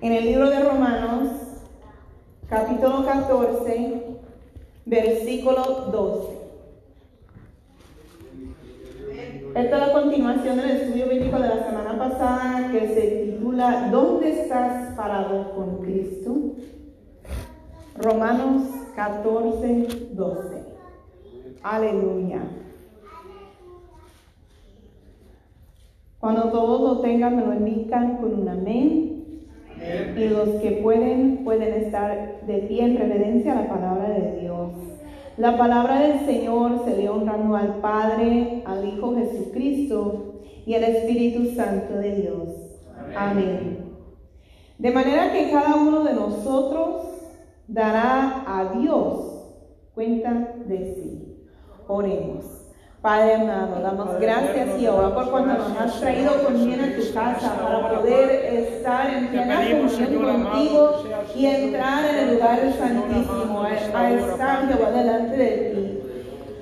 en el libro de Romanos, capítulo 14, versículo 12. Esta es la continuación del estudio bíblico de la semana pasada que se titula ¿Dónde estás parado con Cristo? Romanos 14, 12. Aleluya. Cuando todos lo tengan, me lo indican con un amén. Y los que pueden, pueden estar de pie en reverencia a la palabra de Dios. La palabra del Señor se le honrando al Padre, al Hijo Jesucristo y al Espíritu Santo de Dios. Amén. De manera que cada uno de nosotros dará a Dios cuenta de sí. Oremos. Padre amado, damos gracias ahora por cuanto nos has traído con bien a tu casa para poder estar en plena comunión contigo y entrar en el lugar santísimo, a, estar Jehová delante de ti.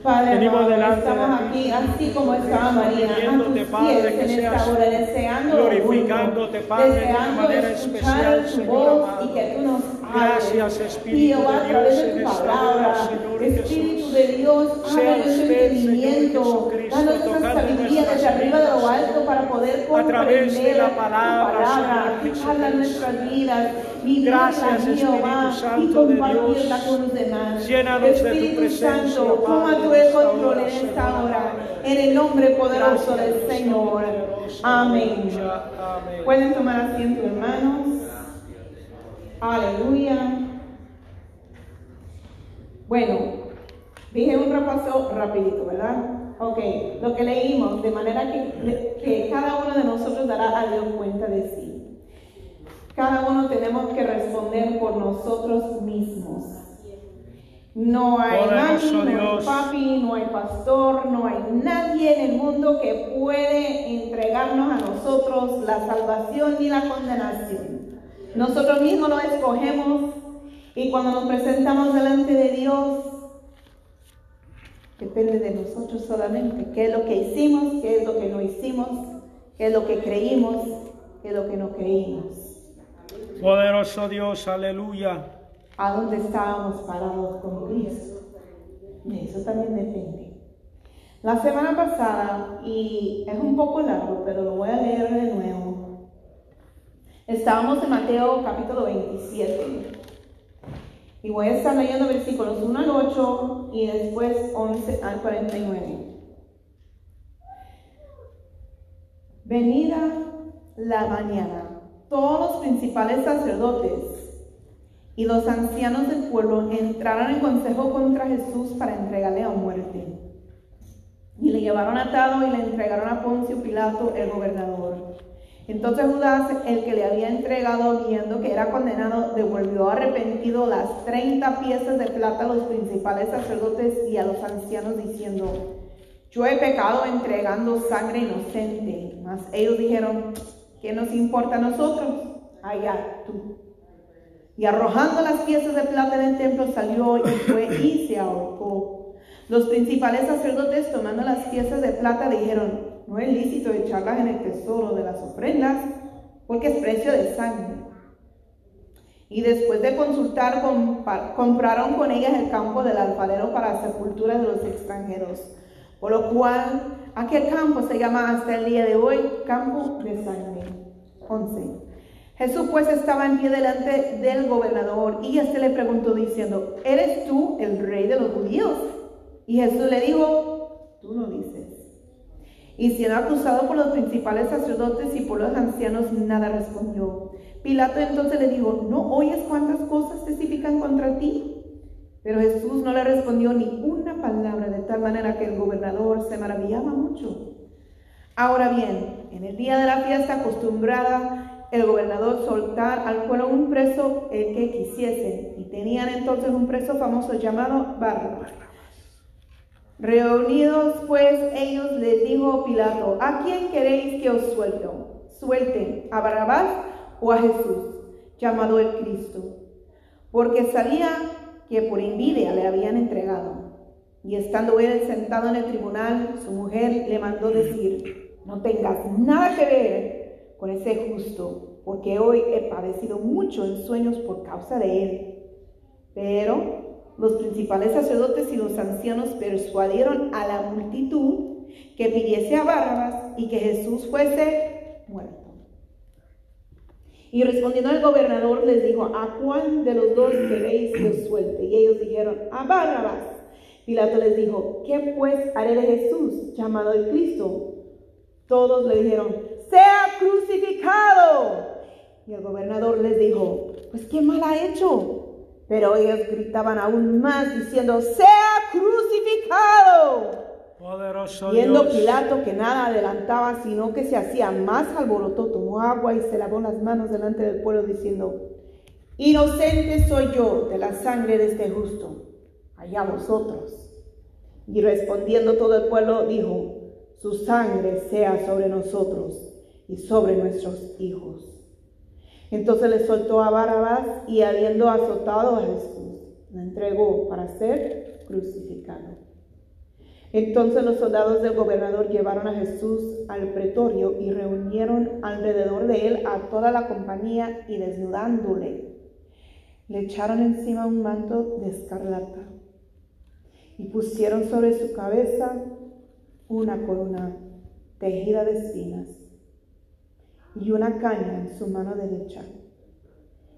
Padre amado, estamos aquí así como estaba María, a tus pies en esta hora, deseando glorificándote, Padre, deseando de escuchar tu voz y que tú nos Gracias, Espíritu de Dios, en esta hora, Señor Espíritu de Dios, háblanos entendimiento, danos esa sabiduría desde arriba de lo alto para poder comprender la palabra, habla nuestras vidas, Gracias, Espíritu Santo de Dios. Con los demás. Llénanos de tu presencia, Santo, toma tu control en esta hora, en el nombre poderoso del Señor. Amén. Pueden tomar asiento, hermanos. Aleluya. Bueno, dije un repaso rapidito, ¿verdad? Ok, lo que leímos, de manera que, que cada uno de nosotros dará a Dios cuenta de sí. Cada uno tenemos que responder por nosotros mismos. No hay mami, no hay papi, no hay pastor, no hay nadie en el mundo que puede entregarnos a nosotros la salvación ni la condenación. Nosotros mismos lo escogemos y cuando nos presentamos delante de Dios, depende de nosotros solamente. ¿Qué es lo que hicimos? ¿Qué es lo que no hicimos? ¿Qué es lo que creímos? ¿Qué es lo que no creímos? Poderoso Dios, aleluya. ¿A dónde estábamos parados con Cristo? Eso también depende. La semana pasada, y es un poco largo, pero lo voy a leer de nuevo Estábamos en Mateo capítulo 27. Y voy a estar leyendo versículos 1 al 8 y después 11 al 49. Venida la mañana, todos los principales sacerdotes y los ancianos del pueblo entraron en consejo contra Jesús para entregarle a muerte. Y le llevaron atado y le entregaron a Poncio Pilato, el gobernador. Entonces Judas, el que le había entregado, viendo que era condenado, devolvió arrepentido las 30 piezas de plata a los principales sacerdotes y a los ancianos, diciendo, yo he pecado entregando sangre inocente. Mas ellos dijeron, ¿qué nos importa a nosotros? Allá tú. Y arrojando las piezas de plata del templo salió y fue y se ahorcó. Los principales sacerdotes, tomando las piezas de plata, dijeron, no es lícito echarlas en el tesoro de las ofrendas, porque es precio de sangre. Y después de consultar, compraron con ellas el campo del alfarero para sepultura de los extranjeros. Por lo cual, aquel campo se llama hasta el día de hoy campo de sangre. 11. Jesús pues estaba en pie delante del gobernador y éste le preguntó diciendo, ¿eres tú el rey de los judíos? Y Jesús le dijo, tú lo dices. Y siendo acusado por los principales sacerdotes y por los ancianos, nada respondió. Pilato entonces le dijo, ¿no oyes cuántas cosas testifican contra ti? Pero Jesús no le respondió ni una palabra, de tal manera que el gobernador se maravillaba mucho. Ahora bien, en el día de la fiesta acostumbrada, el gobernador soltar al pueblo un preso el que quisiese, y tenían entonces un preso famoso llamado Barrabás. Reunidos pues ellos les dijo Pilato, ¿a quién queréis que os suelto? Suelten, ¿a Barrabás o a Jesús, llamado el Cristo? Porque sabía que por envidia le habían entregado. Y estando él sentado en el tribunal, su mujer le mandó decir, no tengas nada que ver con ese justo, porque hoy he padecido mucho en sueños por causa de él. Pero los principales sacerdotes y los ancianos persuadieron a la multitud que pidiese a Barrabás y que Jesús fuese muerto. Y respondiendo el gobernador les dijo, ¿a cuál de los dos queréis que suelte? Y ellos dijeron, a Barrabás. Pilato les dijo, ¿qué pues haré de Jesús, llamado el Cristo? Todos le dijeron, sea crucificado. Y el gobernador les dijo, pues ¿qué mal ha hecho? Pero ellos gritaban aún más diciendo, sea crucificado. Poderoso Viendo Dios. Pilato que nada adelantaba, sino que se hacía más alborotó, tomó agua y se lavó las manos delante del pueblo diciendo, inocente soy yo de la sangre de este justo, allá vosotros. Y respondiendo todo el pueblo dijo, su sangre sea sobre nosotros y sobre nuestros hijos. Entonces le soltó a Barabás y habiendo azotado a Jesús, le entregó para ser crucificado. Entonces los soldados del gobernador llevaron a Jesús al pretorio y reunieron alrededor de él a toda la compañía y desnudándole, le echaron encima un manto de escarlata y pusieron sobre su cabeza una corona tejida de espinas y una caña en su mano derecha.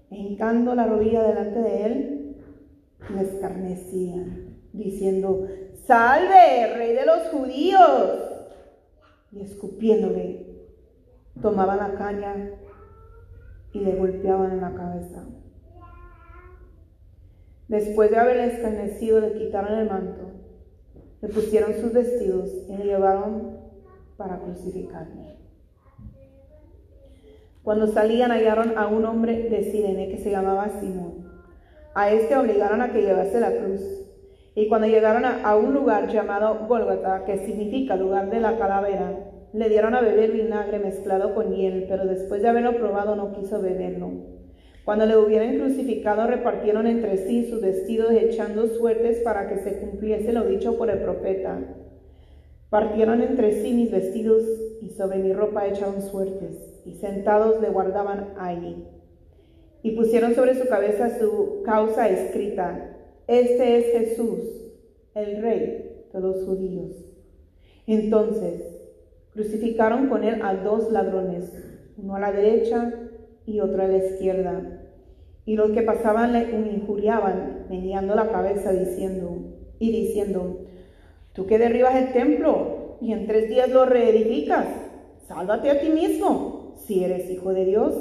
Hincando la rodilla delante de él, le escarnecían, diciendo, Salve, rey de los judíos. Y escupiéndole, tomaban la caña y le golpeaban en la cabeza. Después de haberle escarnecido, le quitaron el manto, le pusieron sus vestidos y le llevaron para crucificarle. Cuando salían hallaron a un hombre de Sirene que se llamaba Simón. A este obligaron a que llevase la cruz. Y cuando llegaron a, un lugar llamado Gólgota, que significa lugar de la calavera, le dieron a beber vinagre mezclado con hiel, pero después de haberlo probado no quiso beberlo. Cuando le hubieran crucificado, repartieron entre sí sus vestidos, echando suertes para que se cumpliese lo dicho por el profeta. Partieron entre sí mis vestidos y sobre mi ropa echaron suertes, sentados le guardaban allí. Y pusieron sobre su cabeza su causa escrita, Este es Jesús, el rey de los judíos. Entonces crucificaron con él a dos ladrones, uno a la derecha y otro a la izquierda. Y los que pasaban le injuriaban, meneando la cabeza diciendo, y diciendo, tú que derribas el templo y en tres días lo reedificas, sálvate a ti mismo. Si eres hijo de Dios,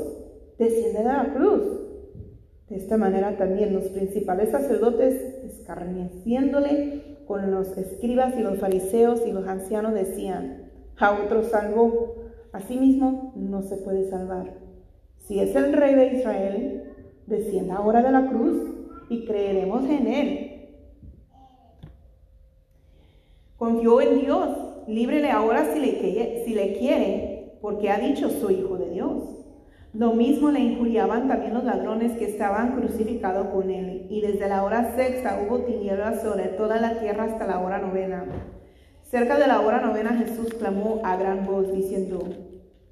desciende de la cruz. De esta manera también los principales sacerdotes, escarneciéndole con los escribas y los fariseos y los ancianos, decían, a otro salvo, a sí mismo no se puede salvar. Si es el rey de Israel, descienda ahora de la cruz y creeremos en él. Confió en Dios, líbrele ahora si le, si le quiere, porque ha dicho soy hijo de Dios. Lo mismo le injuriaban también los ladrones que estaban crucificados con él, y desde la hora sexta hubo tinieblas sobre toda la tierra hasta la hora novena. Cerca de la hora novena Jesús clamó a gran voz diciendo,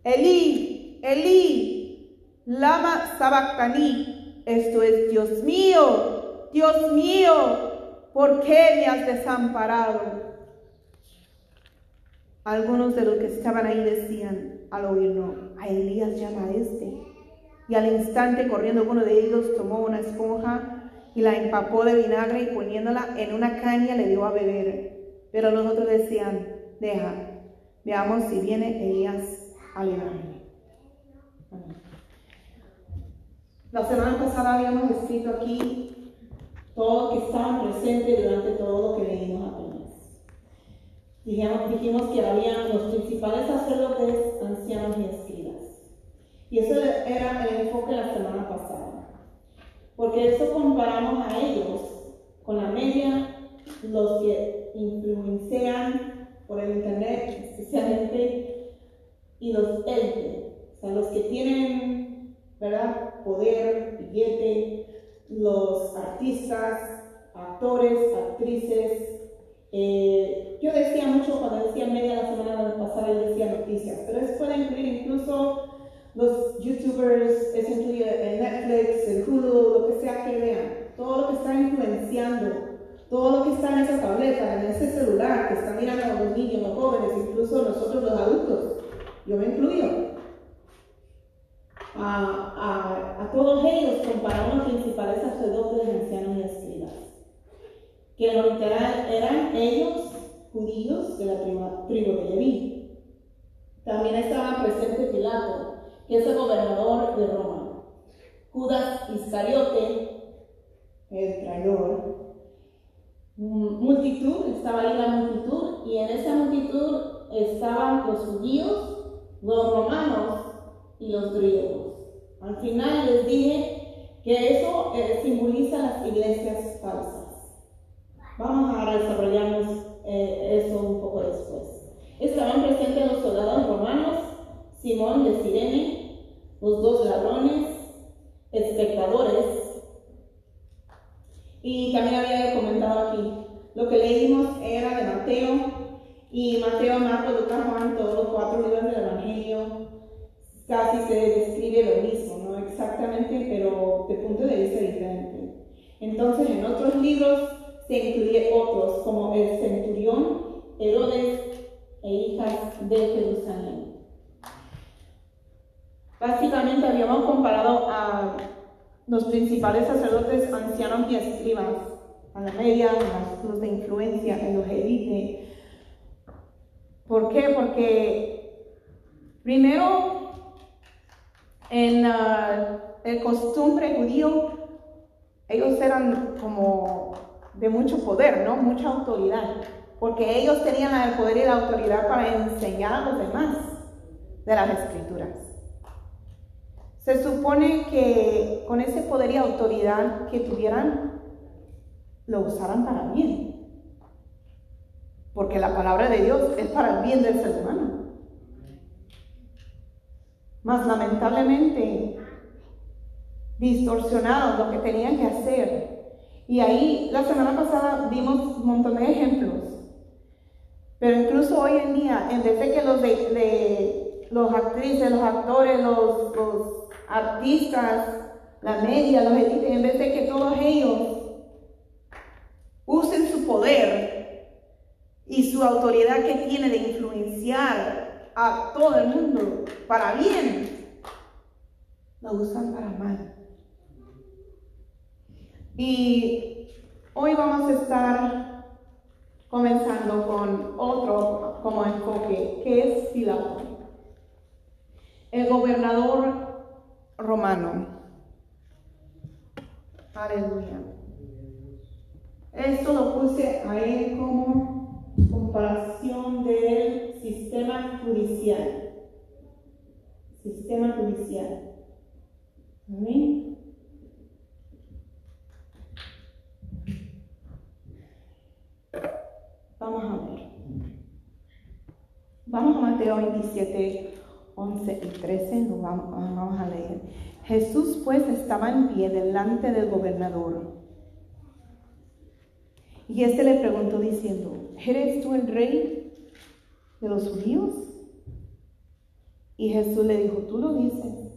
Elí, Elí, lama sabactani, esto es Dios mío, Dios mío, ¿por qué me has desamparado? Algunos de los que estaban ahí decían al oírlo, a Elías llama a este. Y al instante, corriendo uno de ellos, tomó una esponja y la empapó de vinagre y poniéndola en una caña le dio a beber. Pero los otros decían, deja, veamos si viene Elías a librarle. La semana pasada habíamos escrito aquí todo que estaba presente durante todo lo que leímos. Dijimos, dijimos que habían los principales sacerdotes, ancianos y escribas. Y eso era el enfoque la semana pasada. Porque eso comparamos a ellos con la media, los que influencian por el Internet especialmente, y los élites, o sea, los que tienen, ¿verdad?, poder, billete, los artistas, actores, actrices, eh, yo decía mucho cuando decía media la semana pasada, yo decía noticias, pero eso puede incluir incluso los youtubers, eso incluye el Netflix, el Hulu, lo que sea que vean, todo lo que está influenciando, todo lo que está en esa tableta, en ese celular, que está mirando a los niños, los jóvenes, incluso nosotros los adultos, yo me incluyo. A, a, todos ellos compararon los principales sacerdotes, ancianos y escribas, que lo literal eran ellos judíos de la tribu de Leví. También estaba presente Pilato, que es el gobernador de Roma. Judas Iscariote, el traidor. Multitud, estaba ahí la multitud, y en esa multitud estaban los judíos, los romanos y los griegos. Al final les dije que eso eh, simboliza las iglesias falsas. Vamos a desarrollarnos eh, eso un poco después. Estaban presentes los soldados romanos, Simón de Sirene, los dos ladrones, espectadores. Y también había comentado aquí, lo que leímos era de Mateo, y Mateo, Marcos, Lucas, Juan, todos los cuatro libros del Evangelio, casi se describe lo mismo, no exactamente, pero de punto de vista diferente. Entonces, en otros libros se incluye otros, como el centurión, Herodes e hijas de Jerusalén. Básicamente habíamos comparado a los principales sacerdotes ancianos y escribas, a la media, los de influencia, en los élites. ¿Por qué? Porque primero, en uh, el costumbre judío, ellos eran como de mucho poder, ¿no? Mucha autoridad, porque ellos tenían el poder y la autoridad para enseñar a los demás de las escrituras. Se supone que con ese poder y autoridad que tuvieran, lo usaran para bien, porque la palabra de Dios es para el bien del ser humano. Más lamentablemente, distorsionaron lo que tenían que hacer y ahí la semana pasada vimos un montón de ejemplos. Pero incluso hoy en día, en vez de que los, de, los actrices, los actores, los, artistas, la media, los en vez de que todos ellos usen su poder y su autoridad que tiene de influenciar a todo el mundo para bien, lo usan para mal. Y hoy vamos a estar comenzando con otro como enfoque, que es Pilato, el gobernador romano. Aleluya. Esto lo puse a él como comparación del sistema judicial. Sistema judicial. Amén. Vamos a ver. Vamos a Mateo 27, 11 y 13, nos vamos, vamos a leer. Jesús pues estaba en pie delante del gobernador. Y éste le preguntó diciendo, ¿eres tú el rey de los judíos? Y Jesús le dijo, tú lo dices.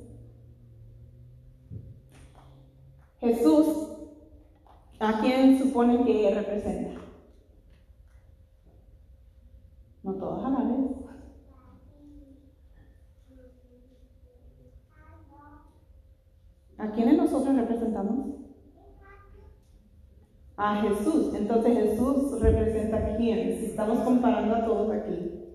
Jesús, ¿a quién supone que representa? No todos a la vez. ¿A quiénes nosotros representamos? A Jesús. Entonces Jesús representa a quién? Si estamos comparando a todos aquí.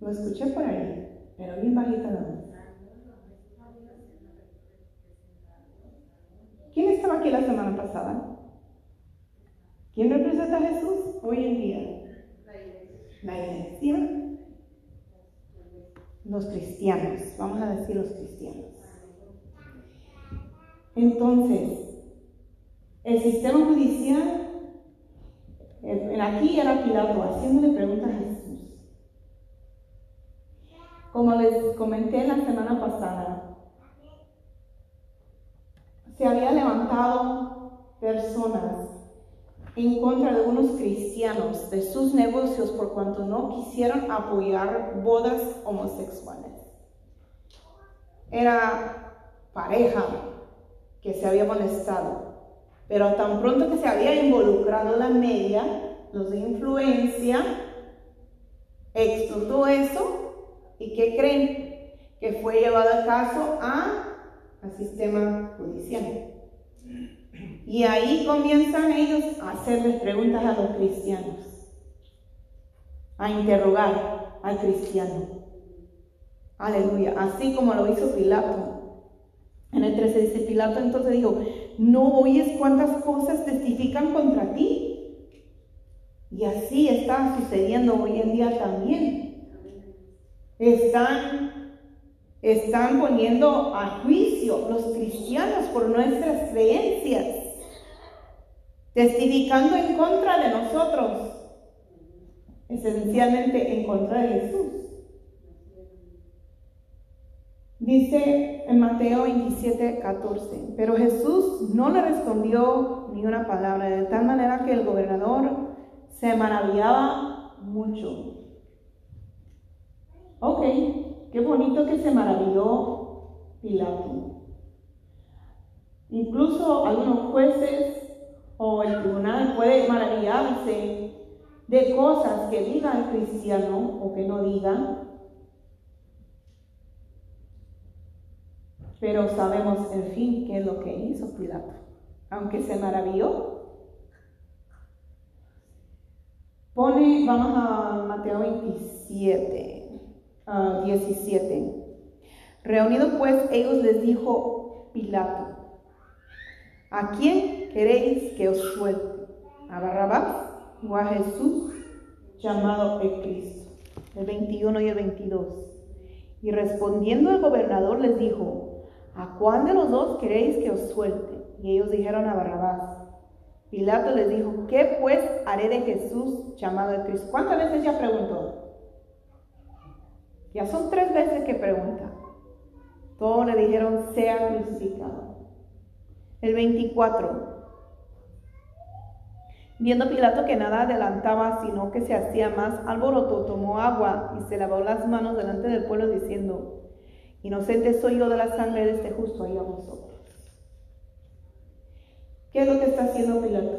Lo escuché por ahí, pero bien bajita la voz. ¿Quién estaba aquí la semana pasada? ¿Quién representa a Jesús hoy en día? La iglesia. Los cristianos, vamos a decir los cristianos. Entonces, el sistema judicial, en aquí era Pilato haciéndole preguntas a Jesús. Como les comenté la semana pasada, se había levantado personas en contra de unos cristianos de sus negocios por cuanto no quisieron apoyar bodas homosexuales. Era pareja que se había molestado, pero tan pronto que se había involucrado la media, los de influencia, explotó eso y ¿qué creen? Que fue llevado a caso a, al sistema judicial. Y ahí comienzan ellos a hacerles preguntas a los cristianos, a interrogar al cristiano. Aleluya. Así como lo hizo Pilato. En el 13 dice Pilato entonces dijo, ¿no oyes cuántas cosas testifican contra ti? Y así está sucediendo hoy en día también. Están, están poniendo a juicio los cristianos por nuestras creencias testificando en contra de nosotros, esencialmente en contra de Jesús. Dice en Mateo 27, 14, pero Jesús no le respondió ni una palabra, de tal manera que el gobernador se maravillaba mucho. Ok, qué bonito que se maravilló Pilato. Incluso algunos jueces o el tribunal puede maravillarse de cosas que diga el cristiano o que no diga, pero sabemos en fin qué es lo que hizo Pilato, aunque se maravilló. Pone, vamos a Mateo 27, 17. Reunidos pues, ellos les dijo Pilato, ¿A quién queréis que os suelte? ¿A Barrabás o a Jesús llamado el Cristo? El 21 y el 22. Y respondiendo el gobernador les dijo, ¿a cuál de los dos queréis que os suelte? Y ellos dijeron a Barrabás. Pilato les dijo, ¿qué pues haré de Jesús llamado el Cristo? ¿Cuántas veces ya preguntó? Ya son tres veces que pregunta. Todos le dijeron, sea crucificado. El 24. Viendo Pilato que nada adelantaba, sino que se hacía más alboroto, tomó agua y se lavó las manos delante del pueblo diciendo, inocente soy yo de la sangre de este justo, y a vosotros. ¿Qué es lo que está haciendo Pilato?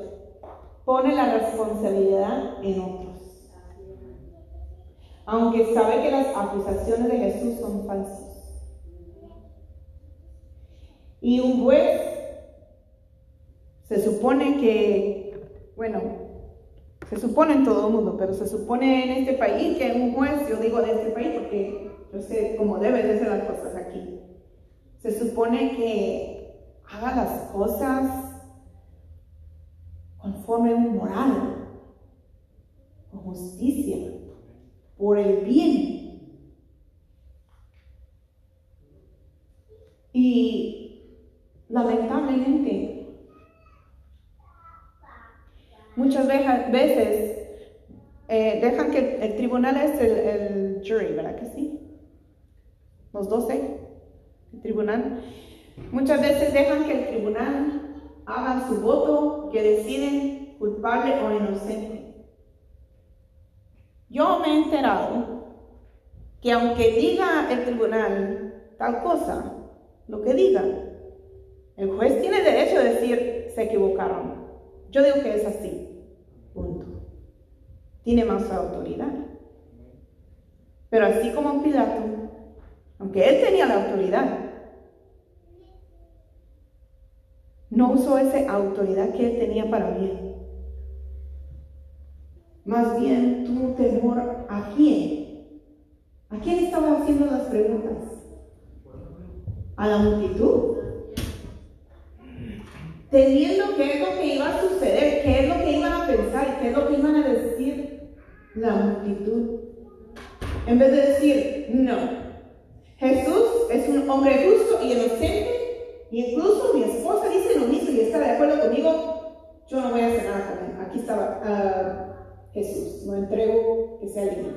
Pone la responsabilidad en otros. Aunque sabe que las acusaciones de Jesús son falsas. Y un juez se supone que, bueno, se supone en todo el mundo, pero se supone en este país que un juez, yo digo de este país porque yo sé cómo deben de ser las cosas aquí, se supone que haga las cosas conforme a un moral, con justicia, por el bien. Y lamentablemente muchas veces eh, dejan que el, tribunal es el, jury, ¿verdad que sí? Los doce, el tribunal. Muchas veces dejan que el tribunal haga su voto, que deciden culpable o inocente. Yo me he enterado que aunque diga el tribunal tal cosa, lo que diga, el juez tiene derecho a decir se equivocaron. Yo digo que es así. Punto. Tiene más autoridad. Pero así como Pilato, aunque él tenía la autoridad, no usó esa autoridad que él tenía para bien. Más bien tuvo temor a quién. ¿A quién estaba haciendo las preguntas? ¿A la multitud? Teniendo qué es lo que iba a suceder, qué es lo que iban a pensar, qué es lo que iban a decir la multitud. En vez de decir, no, Jesús es un hombre justo y inocente, y incluso mi esposa dice lo mismo y está de acuerdo conmigo, yo no voy a hacer nada con él. Aquí estaba uh, Jesús, lo entrego que sea libre.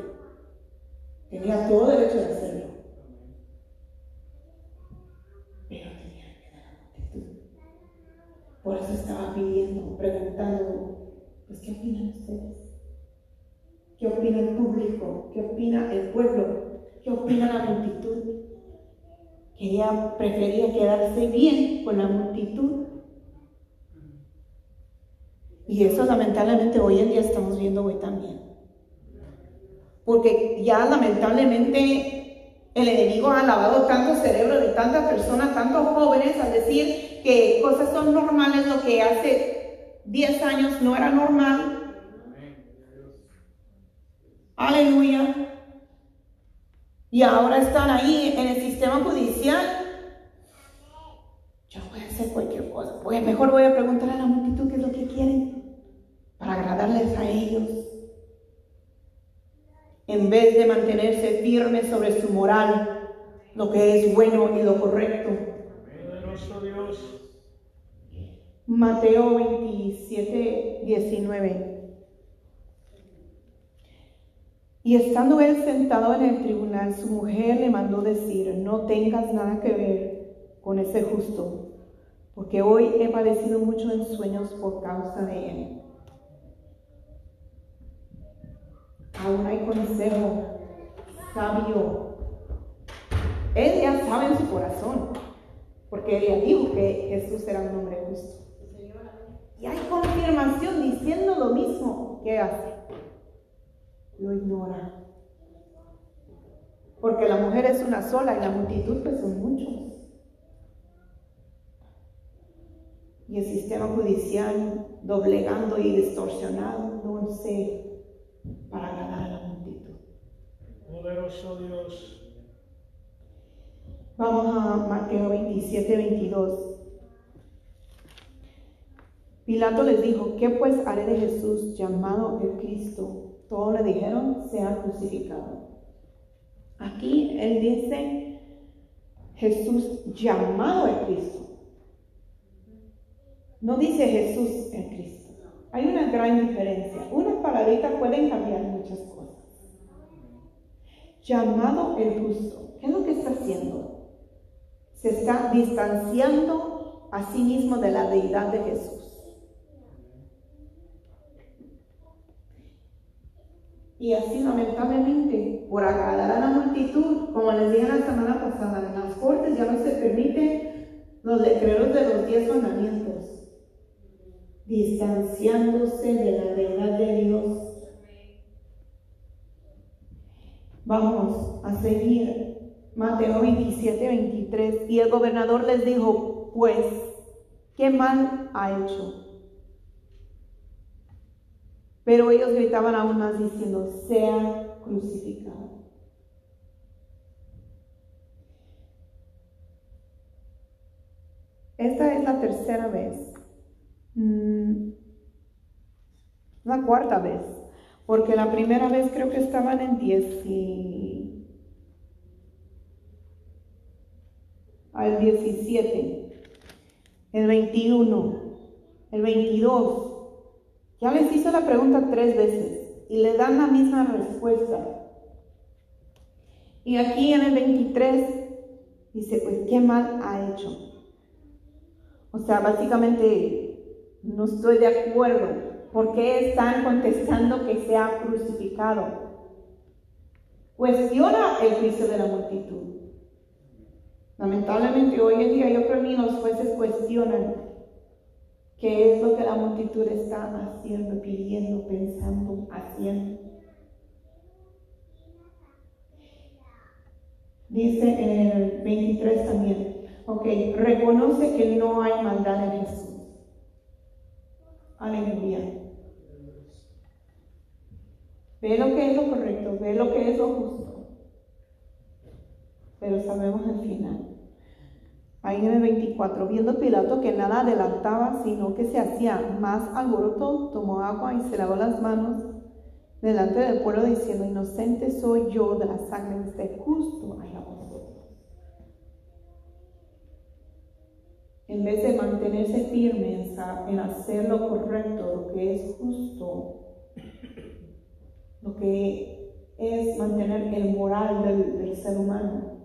Tenía todo derecho de hacerlo. Por eso estaba pidiendo, preguntando, Pues, ¿qué opinan ustedes? ¿Qué opina el público? ¿Qué opina el pueblo? ¿Qué opina la multitud? Que ella prefería quedarse bien con la multitud. Y eso lamentablemente hoy en día estamos viendo hoy también. Porque ya lamentablemente el enemigo ha lavado tanto cerebro de tantas personas, tantos jóvenes, al decir que cosas son normales, lo que hace 10 años no era normal, Aleluya. Y ahora están ahí en el sistema judicial. Yo voy a hacer cualquier cosa. Pues mejor voy a preguntar a la multitud qué es lo que quieren para agradarles a ellos. En vez de mantenerse firmes sobre su moral, lo que es bueno y lo correcto. Mateo 27, 19. Y estando él sentado en el tribunal, su mujer le mandó decir, no tengas nada que ver con ese justo, porque hoy he padecido mucho en sueños por causa de él. Aún hay consejo sabio. Él ya sabe en su corazón, porque él ya dijo que Jesús era un hombre justo. Y hay confirmación diciendo lo mismo que hace lo ignora. Porque la mujer es una sola y la multitud pues son muchos. Y el sistema judicial doblegando y distorsionando sé para agradar a la multitud. Poderoso Dios. Vamos a Mateo 27, 22. Pilato les dijo, ¿qué pues haré de Jesús llamado el Cristo? Todos le dijeron, sea crucificado. Aquí él dice, Jesús llamado el Cristo. No dice Jesús el Cristo. Hay una gran diferencia. Unas palabritas pueden cambiar muchas cosas. Llamado el justo. ¿Qué es lo que está haciendo? Se está distanciando a sí mismo de la deidad de Jesús. Y así lamentablemente, por agradar a la multitud, como les dije la semana pasada, en las cortes ya no se permiten los letreros de los diez mandamientos, distanciándose de la verdad de Dios. Vamos a seguir Mateo 27, 23. Y el gobernador les dijo, pues, ¿qué mal ha hecho? Pero ellos gritaban aún más diciendo, sea crucificado. Esta es la tercera vez. Mm, la cuarta vez. Porque la primera vez creo que estaban en 10 y... al 17, el 21, el 22, ya les hizo la pregunta tres veces y le dan la misma respuesta. Y aquí en el 23 dice, pues, ¿qué mal ha hecho? O sea, básicamente no estoy de acuerdo. ¿Por qué están contestando que sea crucificado? Cuestiona el juicio de la multitud. Lamentablemente hoy en día yo creo que los jueces cuestionan ¿Qué es lo que la multitud está haciendo, pidiendo, pensando, haciendo? Dice en el 23 también, ok, reconoce que no hay maldad en Jesús. Aleluya. Ve lo que es lo correcto, ve lo que es lo justo. Pero sabemos el final. Ahí en el 24, viendo Pilato que nada adelantaba, sino que se hacía más alboroto, tomó agua y se lavó las manos delante del pueblo diciendo, inocente soy yo de la sangre de este justo vosotros. En vez de mantenerse firme en hacer lo correcto, lo que es justo, lo que es mantener el moral del ser humano,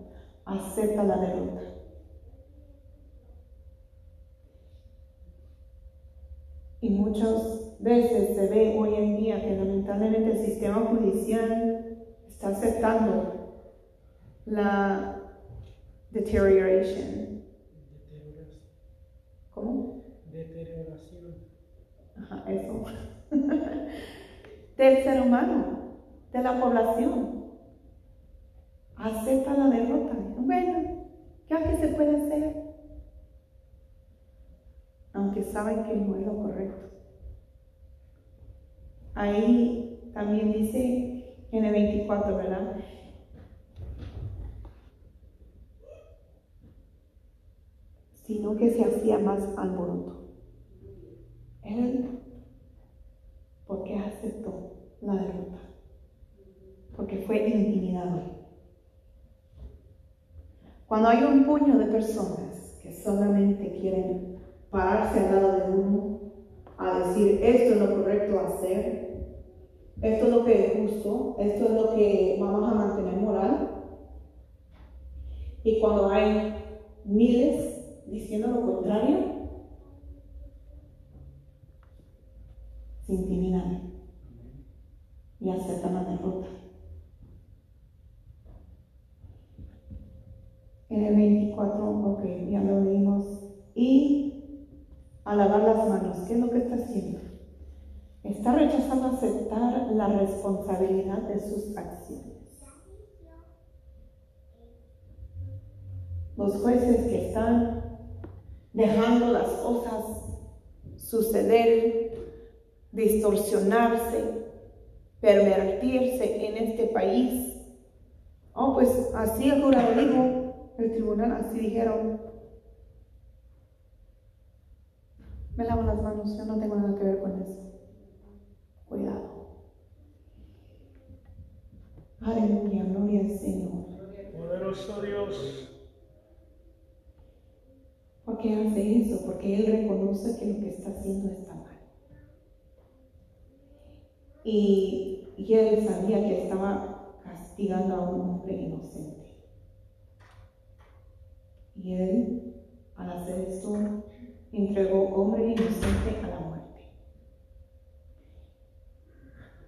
acepta la derrota. Y muchos veces se ve hoy en día que lamentablemente el sistema judicial está aceptando la deterioration. ¿Cómo? Deterioración. Ajá, eso. Del ser humano, de la población. Acepta la derrota. Bueno, ¿qué que se puede hacer? Aunque saben que no es lo correcto. Ahí también dice en el 24, ¿verdad? Sino que se hacía más alboroto. Él, ¿por qué aceptó la derrota? Porque fue intimidado. Cuando hay un puño de personas que solamente quieren pararse al lado de uno a decir esto es lo correcto hacer, esto es lo que es justo, esto es lo que vamos a mantener moral. Y cuando hay miles diciendo lo contrario, se intimidan y aceptan la derrota. En el 24, ok, ya lo leímos. Y a lavar las manos, ¿qué es lo que está haciendo? Está rechazando aceptar la responsabilidad de sus acciones. Los jueces que están dejando las cosas suceder, distorsionarse, pervertirse en este país. Oh, pues así el jurado dijo, el tribunal así dijeron. Me lavo las manos, yo no tengo nada que ver con eso. Cuidado. Aleluya, gloria al Señor. Poderoso Dios. ¿Por qué hace eso? Porque Él reconoce que lo que está haciendo está mal. Y, y Él sabía que estaba castigando a un hombre inocente. Y Él, al hacer esto, entregó hombre inocente a la muerte.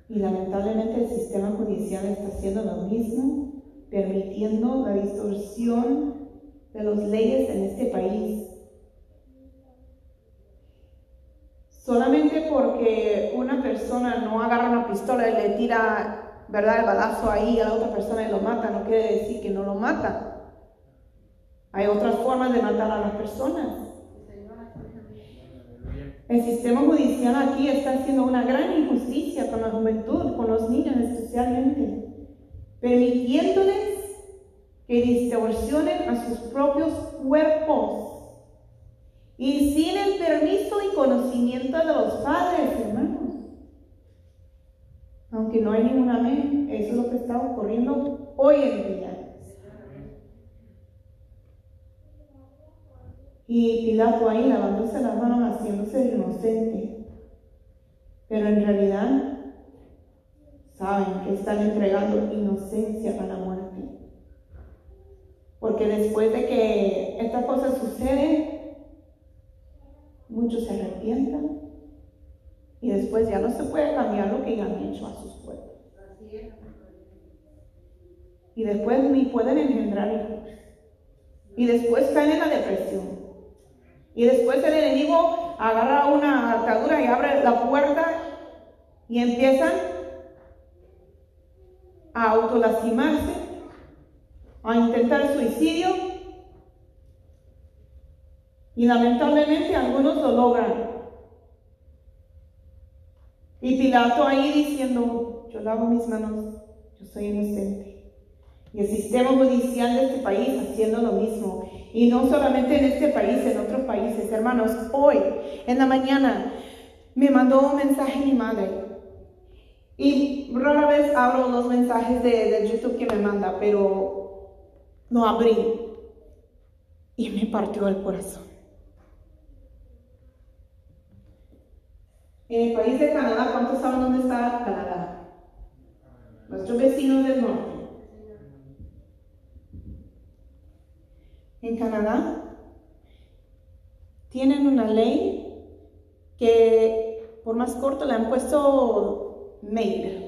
Y lamentablemente el sistema judicial está haciendo lo mismo, permitiendo la distorsión de las leyes en este país. Solamente porque una persona no agarra una pistola y le tira, ¿verdad?, el balazo ahí a la otra persona y lo mata, no quiere decir que no lo mata. Hay otras formas de matar a las personas. El sistema judicial aquí está haciendo una gran injusticia con la juventud, con los niños especialmente, permitiéndoles que distorsionen a sus propios cuerpos y sin el permiso y conocimiento de los padres, hermanos. Aunque no hay ningún amén, eso es lo que está ocurriendo hoy en día. Y Pilato ahí lavándose las manos, haciéndose inocente. Pero en realidad saben que están entregando inocencia a la muerte. Porque después de que esta cosa sucede, muchos se arrepientan y después ya no se puede cambiar lo que ya han hecho a sus cuerpos. Y después ni pueden engendrar hijos. Y después caen en la depresión. Y después el enemigo agarra una atadura y abre la puerta y empiezan a autolastimarse, a intentar suicidio. Y lamentablemente algunos lo logran. Y Pilato ahí diciendo, yo lavo mis manos, yo soy inocente. Y el sistema judicial de este país haciendo lo mismo. Y no solamente en este país, en otros países. Hermanos, hoy, en la mañana, me mandó un mensaje mi madre. Y rara vez abro los mensajes de, YouTube que me manda, pero lo abrí. Y me partió el corazón. En el país de Canadá, ¿cuántos saben dónde está Canadá? Nuestros vecinos del norte. En Canadá tienen una ley que por más corto le han puesto MAID.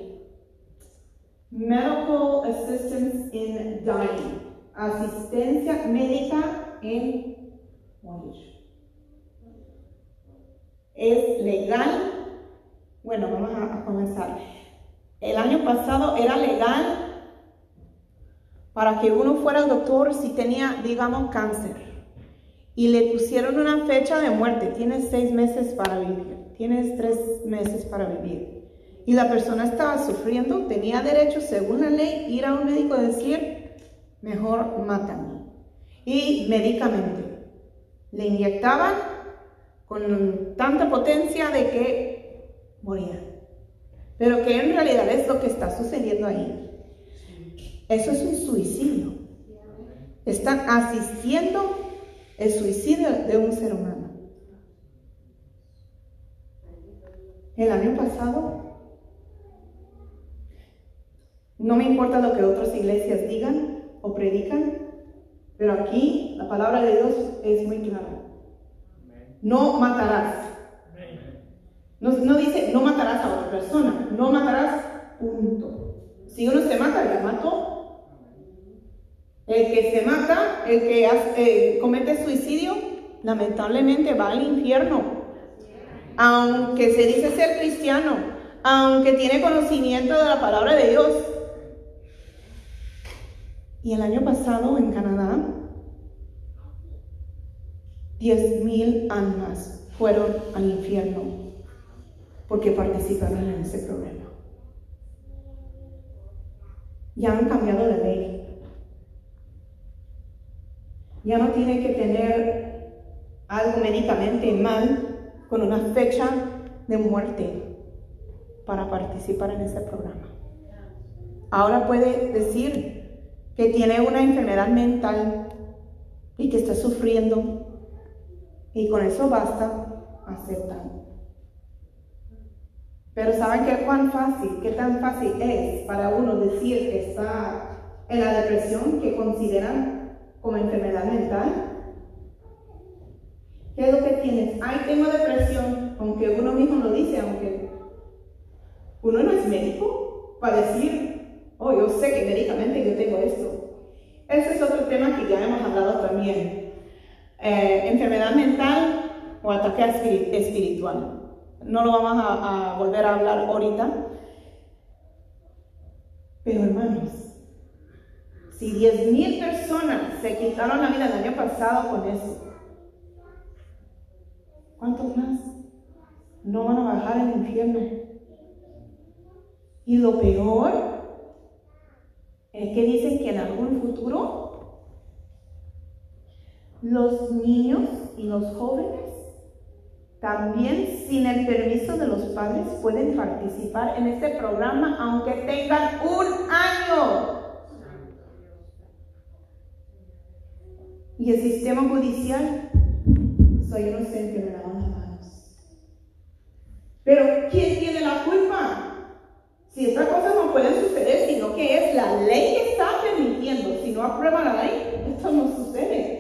Medical Assistance in Dying. Asistencia médica en morir. Es legal. Bueno, vamos a, a comenzar. El año pasado era legal para que uno fuera al doctor si tenía, digamos, cáncer. Y le pusieron una fecha de muerte. Tienes seis meses para vivir. Tienes tres meses para vivir. Y la persona estaba sufriendo, tenía derecho, según la ley, ir a un médico y decir, mejor mátame. Y médicamente. Le inyectaban con tanta potencia de que moría. Pero que en realidad es lo que está sucediendo ahí. Eso es un suicidio. Están asistiendo el suicidio de un ser humano. El año pasado, no me importa lo que otras iglesias digan o predican, pero aquí la palabra de Dios es muy clara. No matarás. No, dice no matarás a otra persona, no matarás, punto. Si uno se mata, ya mató, el que se mata, el que eh, comete suicidio, lamentablemente va al infierno. Aunque se dice ser cristiano, aunque tiene conocimiento de la palabra de Dios. Y el año pasado en Canadá, 10.000 almas fueron al infierno porque participaron en ese problema. Ya han cambiado la ley ya no tiene que tener algo médicamente mal con una fecha de muerte para participar en ese programa. Ahora puede decir que tiene una enfermedad mental y que está sufriendo y con eso basta aceptar. Pero ¿saben qué cuán fácil, qué tan fácil es para uno decir que está en la depresión que consideran como enfermedad mental? ¿Qué es lo que tienes? Ay, tengo depresión, aunque uno mismo lo dice, aunque uno no es médico para decir, oh, yo sé que médicamente yo tengo esto. Ese es otro tema que ya hemos hablado también. Eh, enfermedad mental o ataque espiritual. No lo vamos a, a volver a hablar ahorita. Pero hermanos, si 10.000 personas se quitaron la vida el año pasado con eso, ¿cuántos más no van a bajar al infierno? Y lo peor es que dicen que en algún futuro los niños y los jóvenes también sin el permiso de los padres pueden participar en este programa aunque tengan un año. Y el sistema judicial, soy inocente, me lavan las manos. Pero ¿quién tiene la culpa? Si estas cosas no pueden suceder, sino que es la ley que está permitiendo. Si no aprueba la ley, esto no sucede.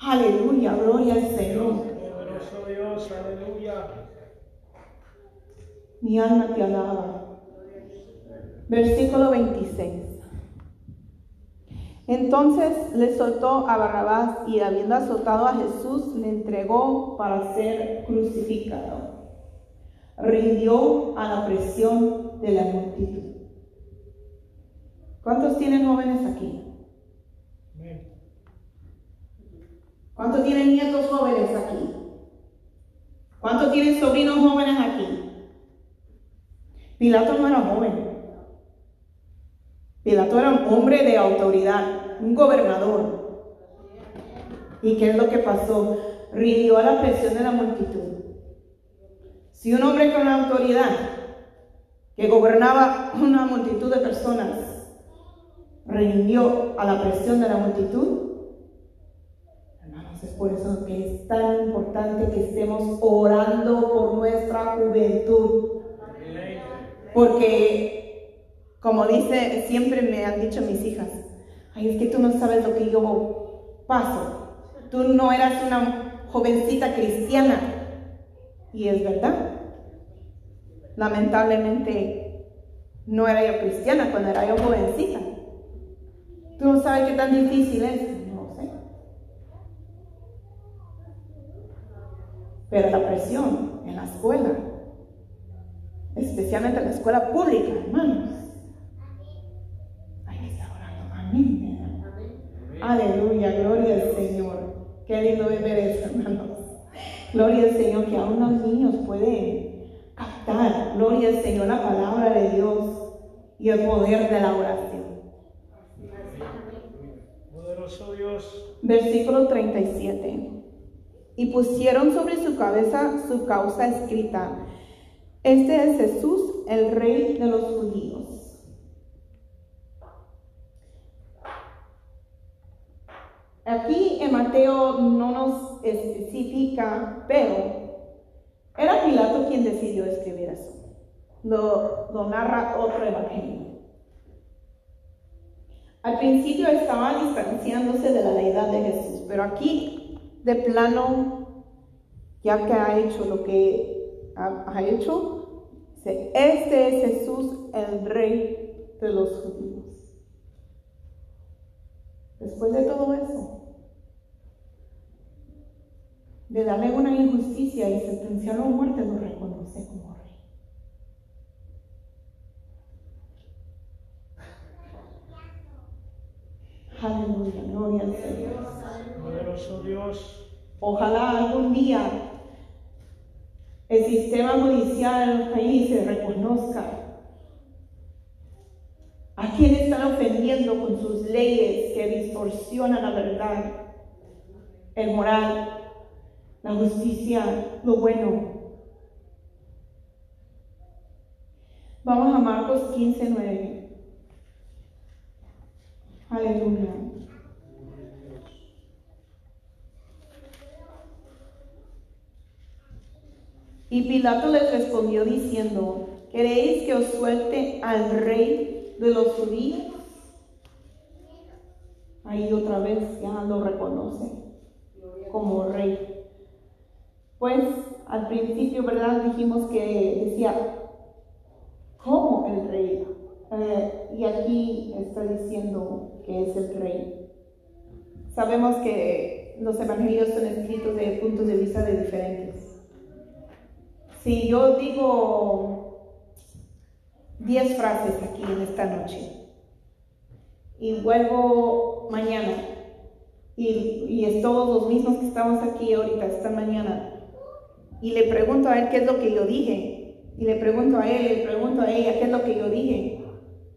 Aleluya, gloria al Señor. Poderoso Dios, aleluya. Mi alma te alaba. Versículo 26. Entonces le soltó a Barrabás y habiendo azotado a Jesús, le entregó para ser crucificado. Rindió a la presión de la multitud. ¿Cuántos tienen jóvenes aquí? ¿Cuántos tienen nietos jóvenes aquí? ¿Cuántos tienen sobrinos jóvenes aquí? Pilato no era joven. Pilato era un hombre de autoridad, un gobernador. ¿Y qué es lo que pasó? Rindió a la presión de la multitud. Si un hombre con autoridad que gobernaba una multitud de personas rindió a la presión de la multitud, hermanos, es por eso que es tan importante que estemos orando por nuestra juventud. Porque como dice, siempre me han dicho mis hijas, ay, es que tú no sabes lo que yo paso. Tú no eras una jovencita cristiana. Y es verdad. Lamentablemente no era yo cristiana cuando era yo jovencita. Tú no sabes qué tan difícil es. No sé. Pero la presión en la escuela, especialmente en la escuela pública, hermanos. Hay que estar orando. Amén. Aleluya, gloria al Señor. Qué lindo es ver eso, hermanos. Gloria al Señor, que aún los niños pueden captar, gloria al Señor, la palabra de Dios y el poder de la oración. Poderoso Dios. Versículo 37. Y pusieron sobre su cabeza su causa escrita. Este es Jesús, el rey de los judíos. Aquí en Mateo no nos especifica, pero era Pilato quien decidió escribir eso. Lo, narra otro evangelio. Al principio estaba distanciándose de la deidad de Jesús, pero aquí de plano, ya que ha hecho lo que ha, ha hecho, dice, este es Jesús, el rey de los judíos. Después de todo eso, de darle una injusticia y sentenciarlo a muerte, lo reconoce como rey. Aleluya, gloria al Señor. Poderoso Dios. Ojalá algún día el sistema judicial en los países reconozca a quienes están ofendiendo con sus leyes que distorsionan la verdad, el moral, la justicia, lo bueno. Vamos a Marcos 15, 9. Aleluya. Y Pilato les respondió diciendo, ¿queréis que os suelte al rey de los judíos? Ahí otra vez ya lo reconoce como rey. Pues al principio, ¿verdad? Dijimos que decía, ¿cómo el rey? Eh, y aquí está diciendo que es el rey. Sabemos que los evangelios son escritos de puntos de vista de diferentes. Si yo digo 10 frases aquí en esta noche y vuelvo mañana y, y es todos los mismos que estamos aquí ahorita, esta mañana, y le pregunto a él qué es lo que yo dije, y le pregunto a él, le pregunto a ella qué es lo que yo dije,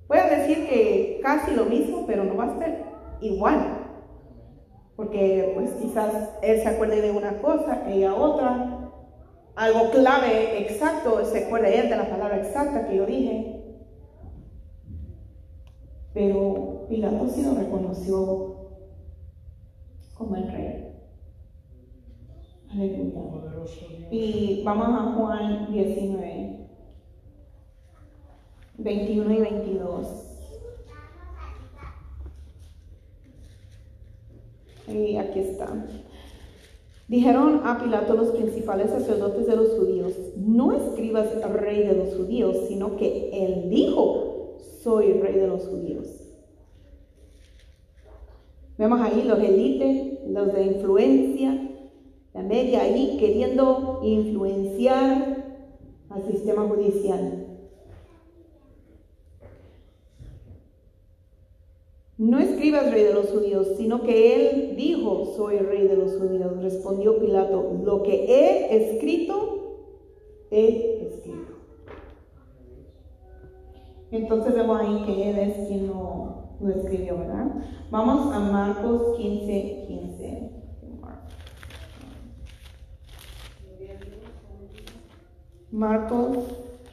voy decir que casi lo mismo, pero no va a ser igual. Porque pues quizás él se acuerde de una cosa, ella otra, algo clave, exacto, se acuerde él de la palabra exacta que yo dije. Pero Pilato sí lo reconoció como el rey. Aleluya. Y vamos a Juan 19, 21 y 22. Y aquí está. Dijeron a Pilato los principales sacerdotes de los judíos, no escribas rey de los judíos, sino que él dijo, soy rey de los judíos. Vemos ahí los élites, los de influencia, la media ahí queriendo influenciar al sistema judicial. No escribas rey de los judíos, sino que él dijo, soy rey de los judíos. Respondió Pilato, lo que he escrito, he escrito. Entonces vemos ahí que él es quien lo, escribió, ¿verdad? Vamos a Marcos 15, 15. Marcos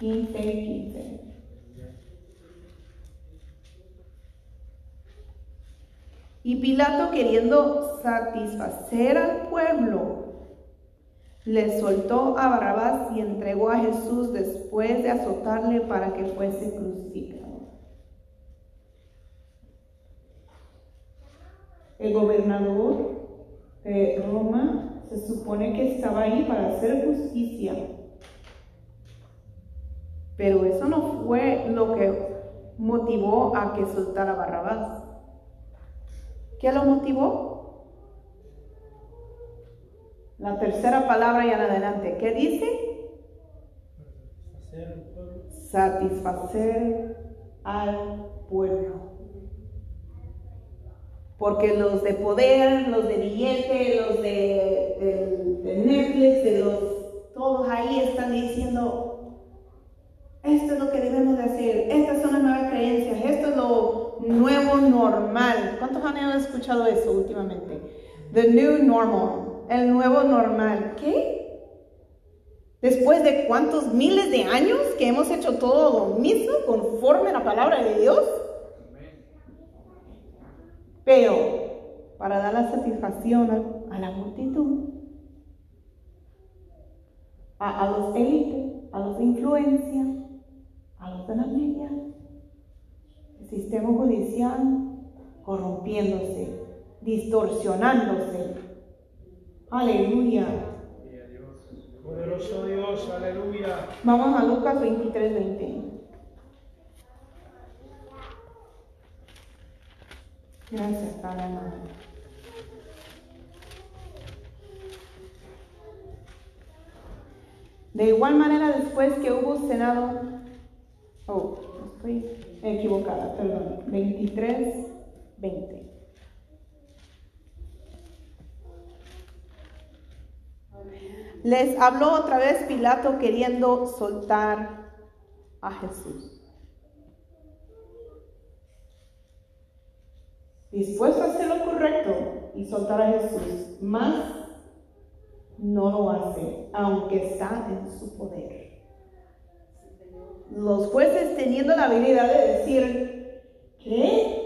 15, 15. Y Pilato, queriendo satisfacer al pueblo, le soltó a Barrabás y entregó a Jesús después de azotarle para que fuese crucificado. El gobernador de Roma se supone que estaba ahí para hacer justicia Pero eso no fue lo que motivó a que soltara a Barrabás. ¿Qué lo motivó? La tercera palabra y en adelante. ¿Qué dice? Pueblo. Satisfacer al pueblo. Porque los de poder, los de billete, los de, de Netflix, de los, todos ahí están diciendo, esto es lo que debemos de hacer, estas son las nuevas creencias, esto es lo nuevo normal. ¿Cuántos han escuchado eso últimamente? The new normal, el nuevo normal. ¿Qué? Después de cuántos miles de años que hemos hecho todo lo mismo conforme a la palabra de Dios. Pero para dar la satisfacción a, la multitud, a, a los élites, a los de influencia, a la media, el sistema judicial corrompiéndose, distorsionándose. Aleluya. Poderoso Dios, aleluya. Vamos a Lucas 23, 20. Gracias, Padre amado. De igual manera, después que hubo cenado, oh, estoy equivocada, perdón, 23, 20. Les habló otra vez Pilato queriendo soltar a Jesús. Dispuesto a hacer lo correcto y soltar a Jesús, más no lo hace, aunque está en su poder. Los jueces teniendo la habilidad de decir, ¿qué?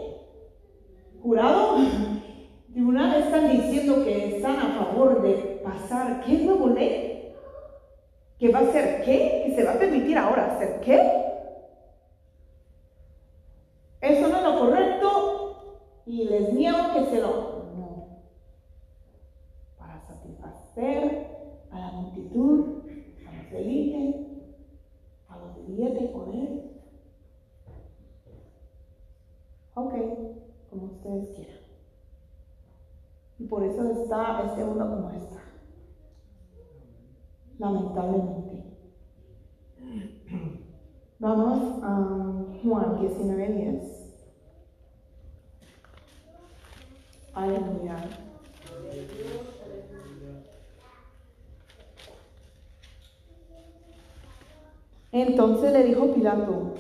¿Jurado? Tribunal están diciendo que están a favor de pasar, ¿qué nuevo ley? ¿Que va a hacer qué? ¿Que se va a permitir ahora hacer qué? Eso no es lo correcto y les niego que se lo... No. Para satisfacer a la multitud, a los élites, billete y poder. Ok, como ustedes quieran. Y por eso está este mundo como está. Lamentablemente. Vamos a Juan 19, 10. Aleluya. Entonces le dijo Pilato,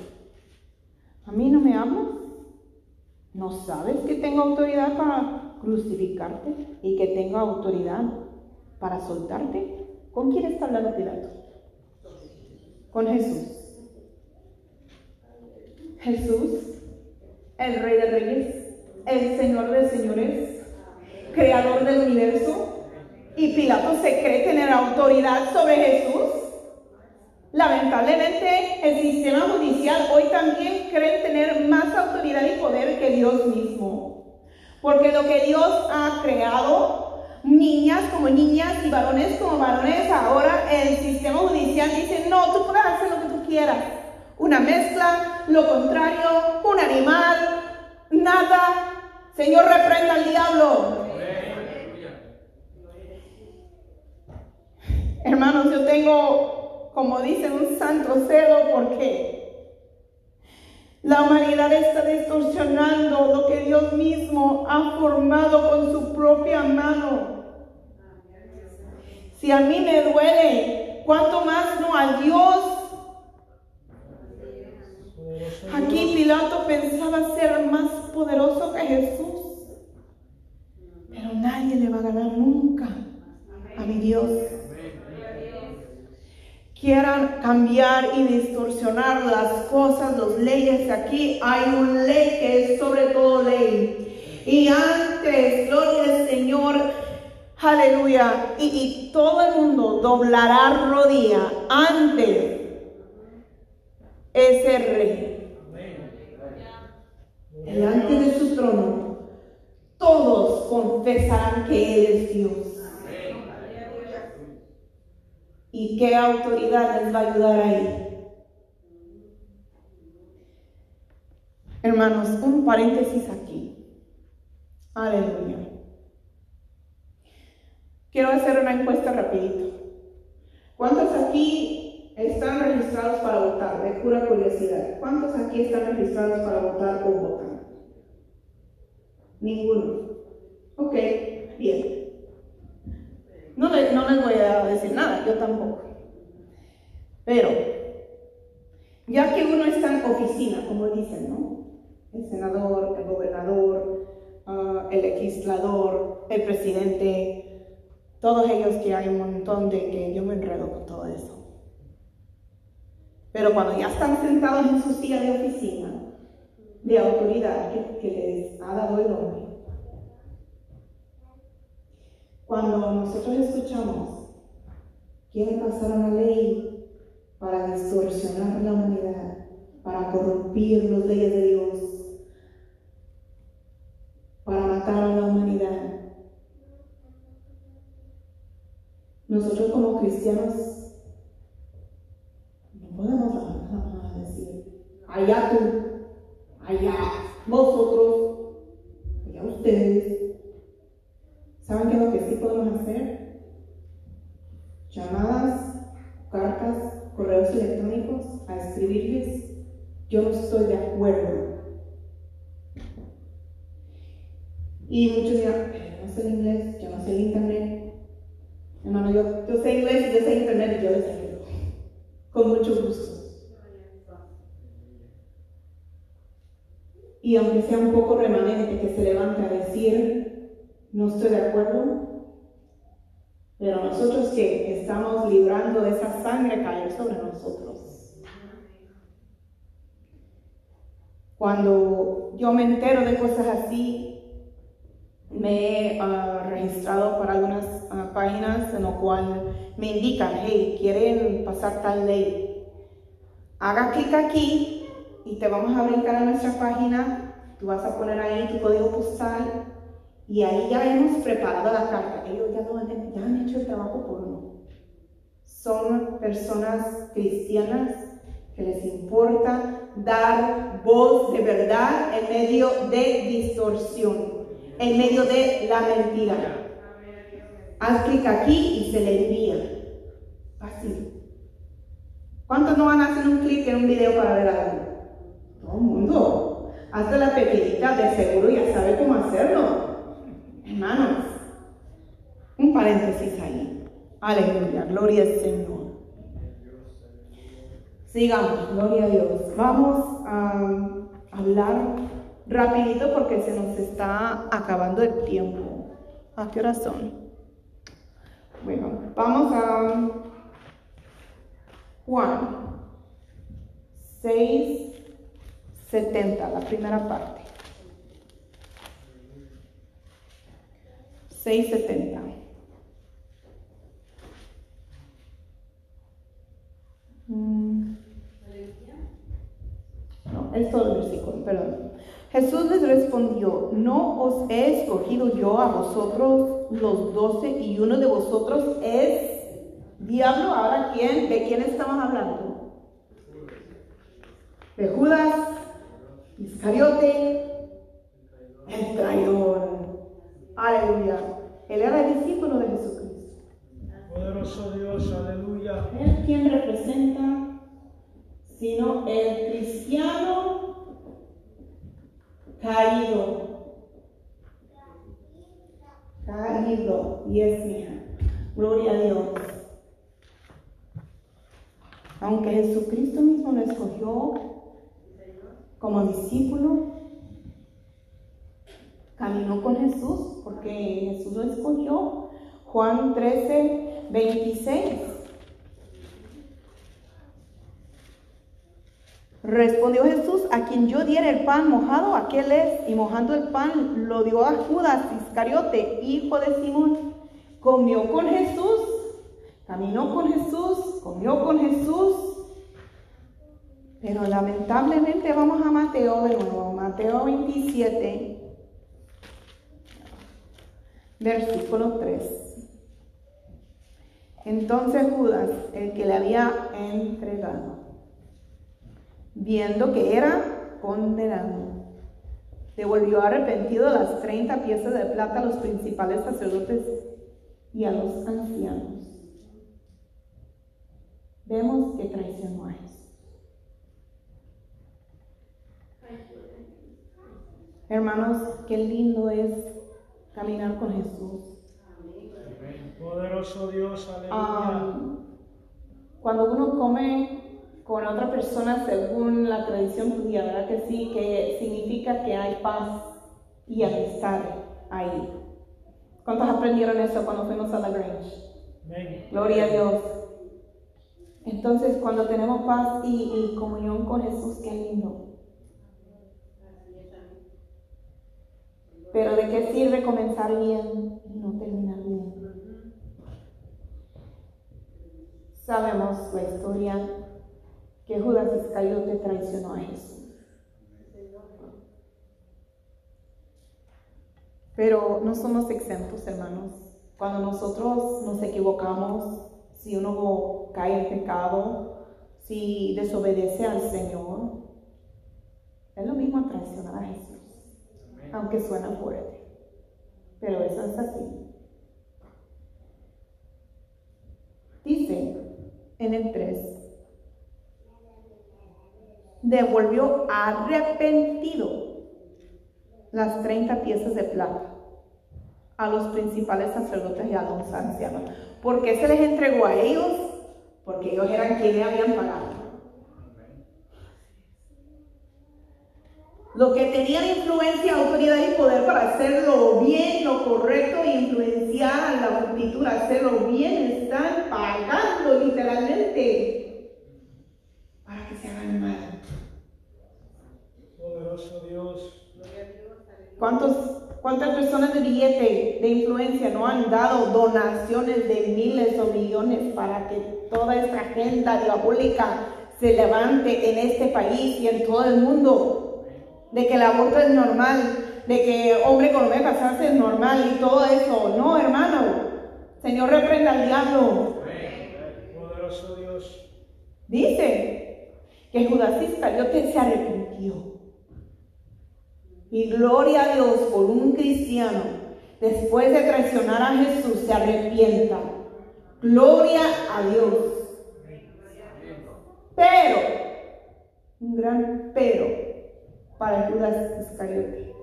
¿a mí no me amas? ¿No sabes que tengo autoridad para crucificarte y que tengo autoridad para soltarte? ¿Con quién está hablando Pilato? Con Jesús. Jesús, el Rey de Reyes, el Señor de Señores, Creador del universo. Y Pilato se cree tener autoridad sobre Jesús. Lamentablemente, el sistema judicial hoy también cree tener más autoridad y poder que Dios mismo. Porque lo que Dios ha creado, niñas como niñas y varones como varones, ahora el sistema judicial dice, no, tú puedes hacer lo que tú quieras. Una mezcla, lo contrario, un animal, nada. Señor, reprenda al diablo. Hermanos, yo tengo, como dicen, un santo celo porque la humanidad está distorsionando lo que Dios mismo ha formado con su propia mano. Si a mí me duele, ¿cuánto más no a Dios? Aquí. Pilato pensaba ser más poderoso que Jesús. Pero nadie le va a ganar nunca a mi Dios. Quieran cambiar y distorsionar las cosas, las leyes. Aquí hay una ley que es sobre todo ley. Y antes, gloria al Señor, aleluya. Y, y todo el mundo doblará rodilla ante ese rey delante de su trono, todos confesarán que Él es Dios. ¿Y qué autoridad les va a ayudar ahí? Hermanos, un paréntesis aquí. Aleluya. Quiero hacer una encuesta rapidito. ¿Cuántos aquí están registrados para votar? De pura curiosidad. ¿Cuántos aquí están registrados para votar o votar? Ninguno. Ok, bien. No, le- no les voy a decir nada, yo tampoco. Pero, ya que uno está en oficina, como dicen, ¿no? El senador, el gobernador, ah, el legislador, el presidente, todos ellos que hay un montón de que yo me enredo con todo eso. Pero cuando ya están sentados en su silla de oficina, de autoridad que, les ha dado el hombre, cuando nosotros escuchamos, quieren pasar una ley para distorsionar la humanidad, para corrompir las leyes de Dios, para matar a la humanidad. Nosotros como cristianos no podemos nada más decir, allá tú, allá vosotros, allá ustedes. ¿Saben qué es lo que sí podemos hacer? Llamadas, cartas, correos electrónicos, a escribirles, yo no estoy de acuerdo. Y muchos dirán, "Eh, no sé el inglés, yo no sé el internet. Hermano, yo, yo sé inglés yo sé internet y yo les ayudo. Con mucho gusto. Y aunque sea un poco remanente que se levante a decir, no estoy de acuerdo, pero nosotros que estamos librando de esa sangre caer sobre nosotros. Cuando yo me entero de cosas así, me he ah, registrado para algunas ah, páginas en lo cual me indican, hey, quieren pasar tal ley. Haga clic aquí y te vamos a brincar a nuestra página. Tú vas a poner ahí tu código postal y ahí ya hemos preparado la carta. Ellos ya, lo han, ya han hecho el trabajo por uno. Son personas cristianas que les importa dar voz de verdad en medio de distorsión, en medio de la mentira. Haz clic aquí y se le envía. Así. ¿Cuántos no van a hacer un clic en un video para ver algo? Todo el mundo. Hasta la pequeñita de seguro ya sabe cómo hacerlo. Hermanos, un paréntesis ahí. Aleluya, gloria al Señor. Sigamos, gloria a Dios. Vamos a hablar rapidito porque se nos está acabando el tiempo. ¿A qué hora son? Bueno, vamos a Juan 6, 70, la primera parte. 670. Mm. No, el versículo, perdón. Jesús les respondió, ¿no os he escogido yo a vosotros los doce y uno de vosotros es diablo? Ahora, ¿quién? ¿De quién estamos hablando? De Judas, Iscariote, el traidor. Aleluya. Él era el discípulo de Jesucristo. Poderoso Dios, aleluya. Él quien representa, sino el cristiano caído. Caído. Y es mía. Gloria a Dios. Aunque Jesucristo mismo lo escogió como discípulo, caminó con Jesús porque Jesús lo escogió. Juan 13, 26. Respondió Jesús, a quien yo diera el pan mojado, aquel es, y mojando el pan lo dio a Judas Iscariote, hijo de Simón. Comió con Jesús, caminó con Jesús, comió con Jesús. Pero lamentablemente vamos a Mateo de nuevo, Mateo 27, versículo 3. Entonces Judas, el que le había entregado, viendo que era condenado, devolvió arrepentido las 30 piezas de plata a los principales sacerdotes y a los ancianos. Vemos que traicionó a. Hermanos, qué lindo es caminar con Jesús. Poderoso Dios, aleluya. Ah, cuando uno come con otra persona según la tradición judía, ¿verdad que sí? Que significa que hay paz y amistad ahí. ¿Cuántos aprendieron eso cuando fuimos a la Grange? Amén. Gloria a Dios. Entonces, cuando tenemos paz y, y comunión con Jesús, qué lindo. Pero ¿de qué sirve comenzar bien y no terminar bien? Sabemos la historia que Judas Iscariote traicionó a Jesús. Pero no somos exentos, hermanos. Cuando nosotros nos equivocamos, si uno cae en pecado, si desobedece al Señor, es lo mismo traicionar a Jesús, aunque suena fuerte. Pero eso es así. Dice en el 3, devolvió arrepentido las 30 piezas de plata a los principales sacerdotes y a los ancianos. ¿Por qué se les entregó a ellos? Porque ellos eran quienes habían pagado. Lo que tenían influencia, autoridad y poder para hacerlo bien, lo correcto e influenciar a la multitud a hacerlo bien, están pagando literalmente para que se hagan mal. Poderoso Dios. ¿Cuántos, ¿Cuántas personas de billete, de influencia, no han dado donaciones de miles o millones para que toda esta agenda diabólica se levante en este país y en todo el mundo? De que el aborto es normal, de que hombre con hombre casarse es normal y todo eso. No, hermano. Señor, reprenda al diablo. Poderoso Dios. Dice que Judas Iscariote se arrepintió. Y gloria a Dios por un cristiano, después de traicionar a Jesús, se arrepienta. Gloria a Dios. Pero, un gran pero para Judas Iscariote.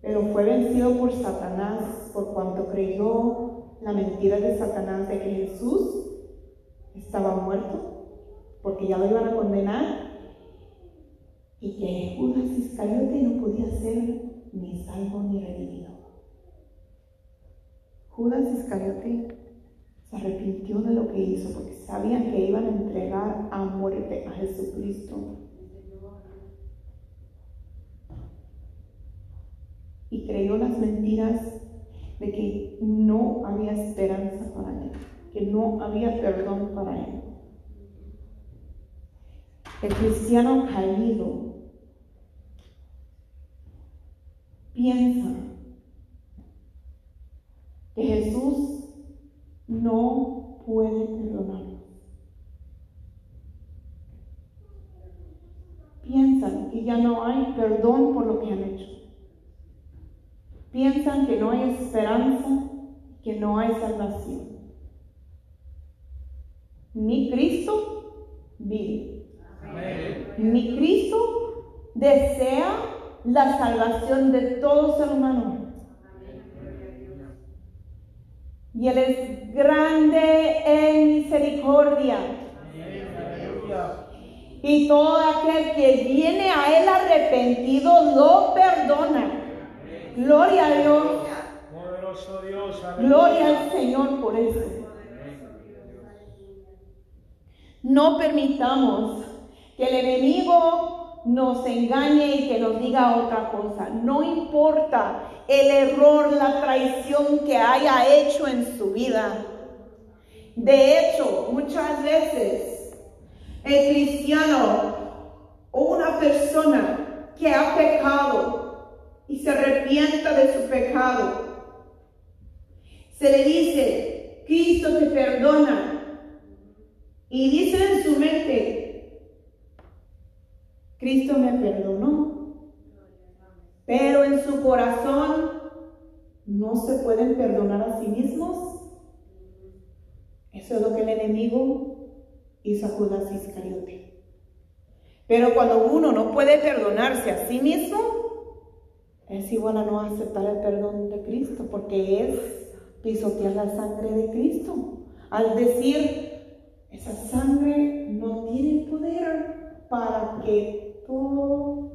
Pero fue vencido por Satanás por cuanto creyó la mentira de Satanás de que Jesús estaba muerto, porque ya lo iban a condenar y que Judas Iscariote no podía ser ni salvo ni redimido. Judas Iscariote se arrepintió de lo que hizo porque sabían que iban a entregar a muerte a Jesucristo. Y creyó las mentiras de que no había esperanza para él, que no había perdón para él. El cristiano caído piensa que Jesús no puede perdonar. Piensan que ya no hay perdón por lo que han hecho. Piensan que no hay esperanza, que no hay salvación. Mi Cristo vive. Mi Cristo desea la salvación de todo ser humano. Y Él es grande en misericordia. Y todo aquel que viene a Él arrepentido lo perdona. Gloria a Dios. Poderoso Dios. Gloria al Señor por eso. No permitamos que el enemigo nos engañe y que nos diga otra cosa. No importa el error, la traición que haya hecho en su vida. De hecho, muchas veces el cristiano o una persona que ha pecado y se arrepienta de su pecado, se le dice, Cristo te perdona. Y dice en su mente, Cristo me perdonó, pero en su corazón no se pueden perdonar a sí mismos. Eso es lo que el enemigo hizo a Judas Iscariote. Pero cuando uno no puede perdonarse a sí mismo, es igual a no aceptar el perdón de Cristo, porque es pisotear la sangre de Cristo. Al decir, esa sangre no tiene poder para que todo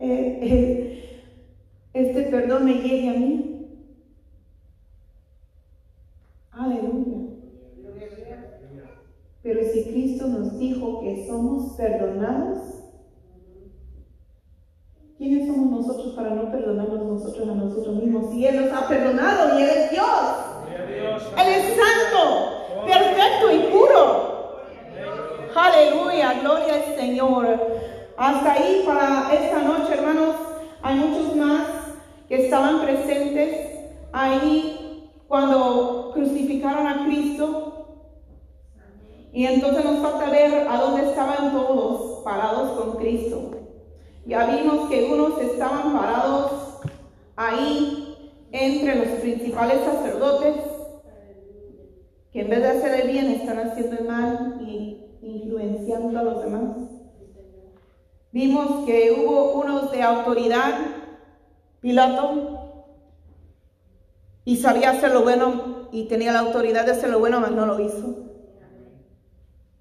eh, eh, este perdón me llegue a mí. Aleluya. Pero si Cristo nos dijo que somos perdonados, ¿quiénes somos nosotros para no perdonarnos nosotros a nosotros mismos? Si Él nos ha perdonado y Él es Dios. Él es santo, perfecto y puro. Aleluya, gloria al Señor. Hasta ahí para esta noche, hermanos, hay muchos más que estaban presentes ahí cuando crucificaron a Cristo. Y entonces nos falta ver a dónde estaban todos parados con Cristo. Ya vimos que unos estaban parados ahí entre los principales sacerdotes, que en vez de hacer el bien están haciendo el mal y influenciando a los demás. Vimos que hubo unos de autoridad, Pilato, y sabía hacer lo bueno y tenía la autoridad de hacer lo bueno, mas no lo hizo.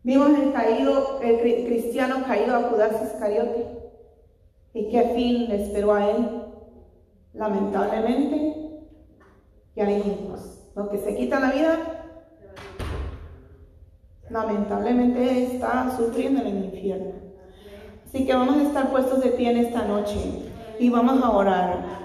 Vimos el caído, el cristiano caído a Judas Iscariote. ¿Y qué fin le esperó a él? Lamentablemente, ya dijimos, lo que se quita la vida, lamentablemente está sufriendo en el infierno. Así que vamos a estar puestos de pie en esta noche y vamos a orar.